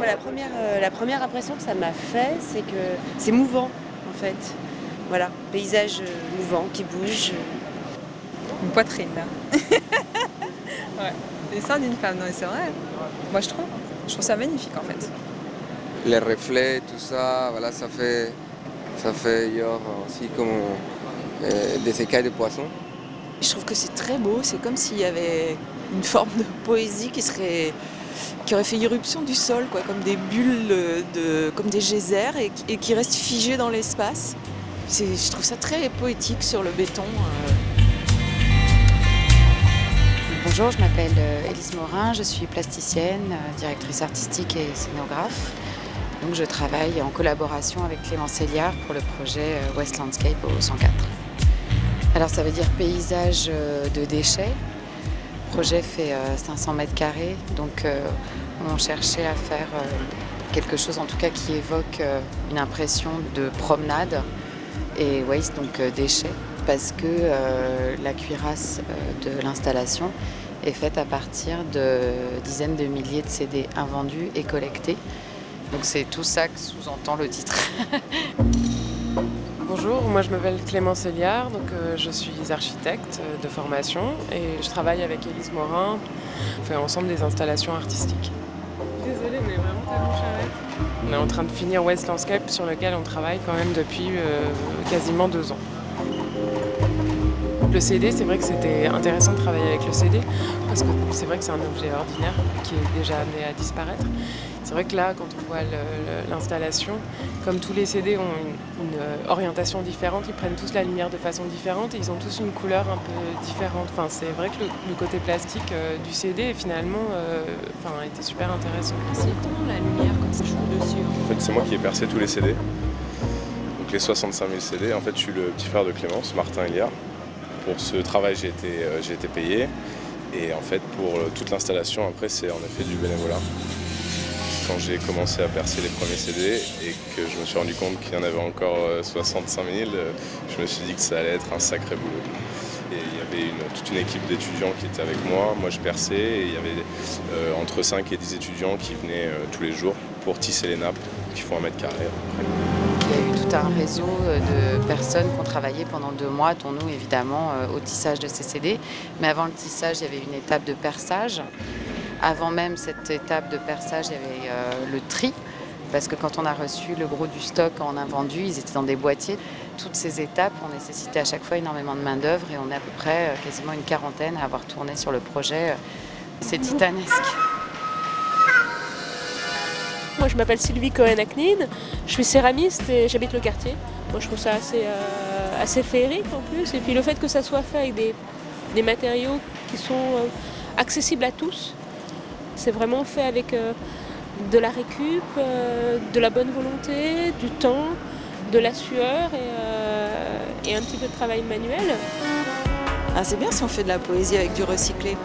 moi, la première, euh, la première impression que ça m'a fait, c'est que c'est mouvant, en fait. Voilà, paysage euh, mouvant qui bouge. Une poitrine, là. ouais. Les seins d'une femme, non, mais c'est vrai. Moi, je trouve. Je trouve ça magnifique, en fait. Les reflets, tout ça, voilà, ça fait, ça fait genre, aussi comme euh, des écailles de poisson. Je trouve que c'est très beau, c'est comme s'il y avait une forme de poésie qui serait qui aurait fait irruption du sol, quoi, comme des bulles, de, comme des geysers, et, qui restent figées dans l'espace. Je trouve ça très poétique sur le béton. euh. Bonjour, je m'appelle euh, Élise Morin, je suis plasticienne, euh, directrice artistique et scénographe. Donc je travaille en collaboration avec Clément Céliard pour le projet West Landscape au 104. Alors ça veut dire paysage de déchets. Le projet fait euh, 500 mètres carrés, donc euh, on cherchait à faire euh, quelque chose en tout cas qui évoque euh, une impression de promenade et waste, donc euh, déchets, parce que euh, la cuirasse euh, de l'installation est faite à partir de dizaines de milliers de CD invendus et collectés. Donc c'est tout ça que sous-entend le titre. Bonjour, moi je m'appelle Clémence Eliard, donc euh, je suis architecte euh, de formation et je travaille avec Élise Morin. On fait ensemble des installations artistiques. Désolée, mais vraiment tellement charrette. On est en train de finir West Landscape sur lequel on travaille quand même depuis euh, quasiment deux ans. Le CD, c'est vrai que c'était intéressant de travailler avec le CD parce que c'est vrai que c'est un objet ordinaire qui est déjà amené à disparaître. C'est vrai que là, quand on voit l'installation, comme tous les CD ont une, une, euh, orientation différente, ils prennent tous la lumière de façon différente et ils ont tous une couleur un peu différente. Enfin, c'est vrai que le, le côté plastique euh, du CD finalement euh, enfin, était super intéressant. C'est comment la lumière quand ça joue dessus En fait, c'est moi qui ai percé tous les CD. Donc les 65 000 CD. En fait, je suis le petit frère de Clémence, Martin Eliard. Pour ce travail, j'ai été, euh, j'ai été payé. Et en fait, pour euh, toute l'installation, après, c'est en effet du bénévolat. Quand j'ai commencé à percer les premiers CD et que je me suis rendu compte qu'il y en avait encore euh, 65 000, euh, je me suis dit que ça allait être un sacré boulot. Et il y avait toute une équipe d'étudiants qui était avec moi. Moi, je perçais et il y avait entre 5 et 10 étudiants qui venaient tous les jours pour tisser les nappes qui font un mètre carré. à un réseau euh, de personnes qui ont travaillé pendant deux mois, dont nous évidemment, euh, au tissage de ces CD. Mais avant le tissage, il y avait une étape de perçage. Avant même cette étape de perçage, il y avait euh, le tri. Parce que quand on a reçu le gros du stock en invendu, ils étaient dans des boîtiers. Toutes ces étapes ont nécessité à chaque fois énormément de main-d'œuvre et on est à peu près quasiment une quarantaine à avoir tourné sur le projet. C'est titanesque. Je m'appelle Sylvie Cohen-Aknin, je suis céramiste et j'habite le quartier. Moi, je trouve ça assez, euh, assez féerique en plus. Et puis le fait que ça soit fait avec des, des matériaux qui sont euh, accessibles à tous, c'est vraiment fait avec euh, de la récup, de la bonne volonté, du temps, de la sueur et, et un petit peu de travail manuel. Ah, c'est bien si on fait de la poésie avec du recyclé.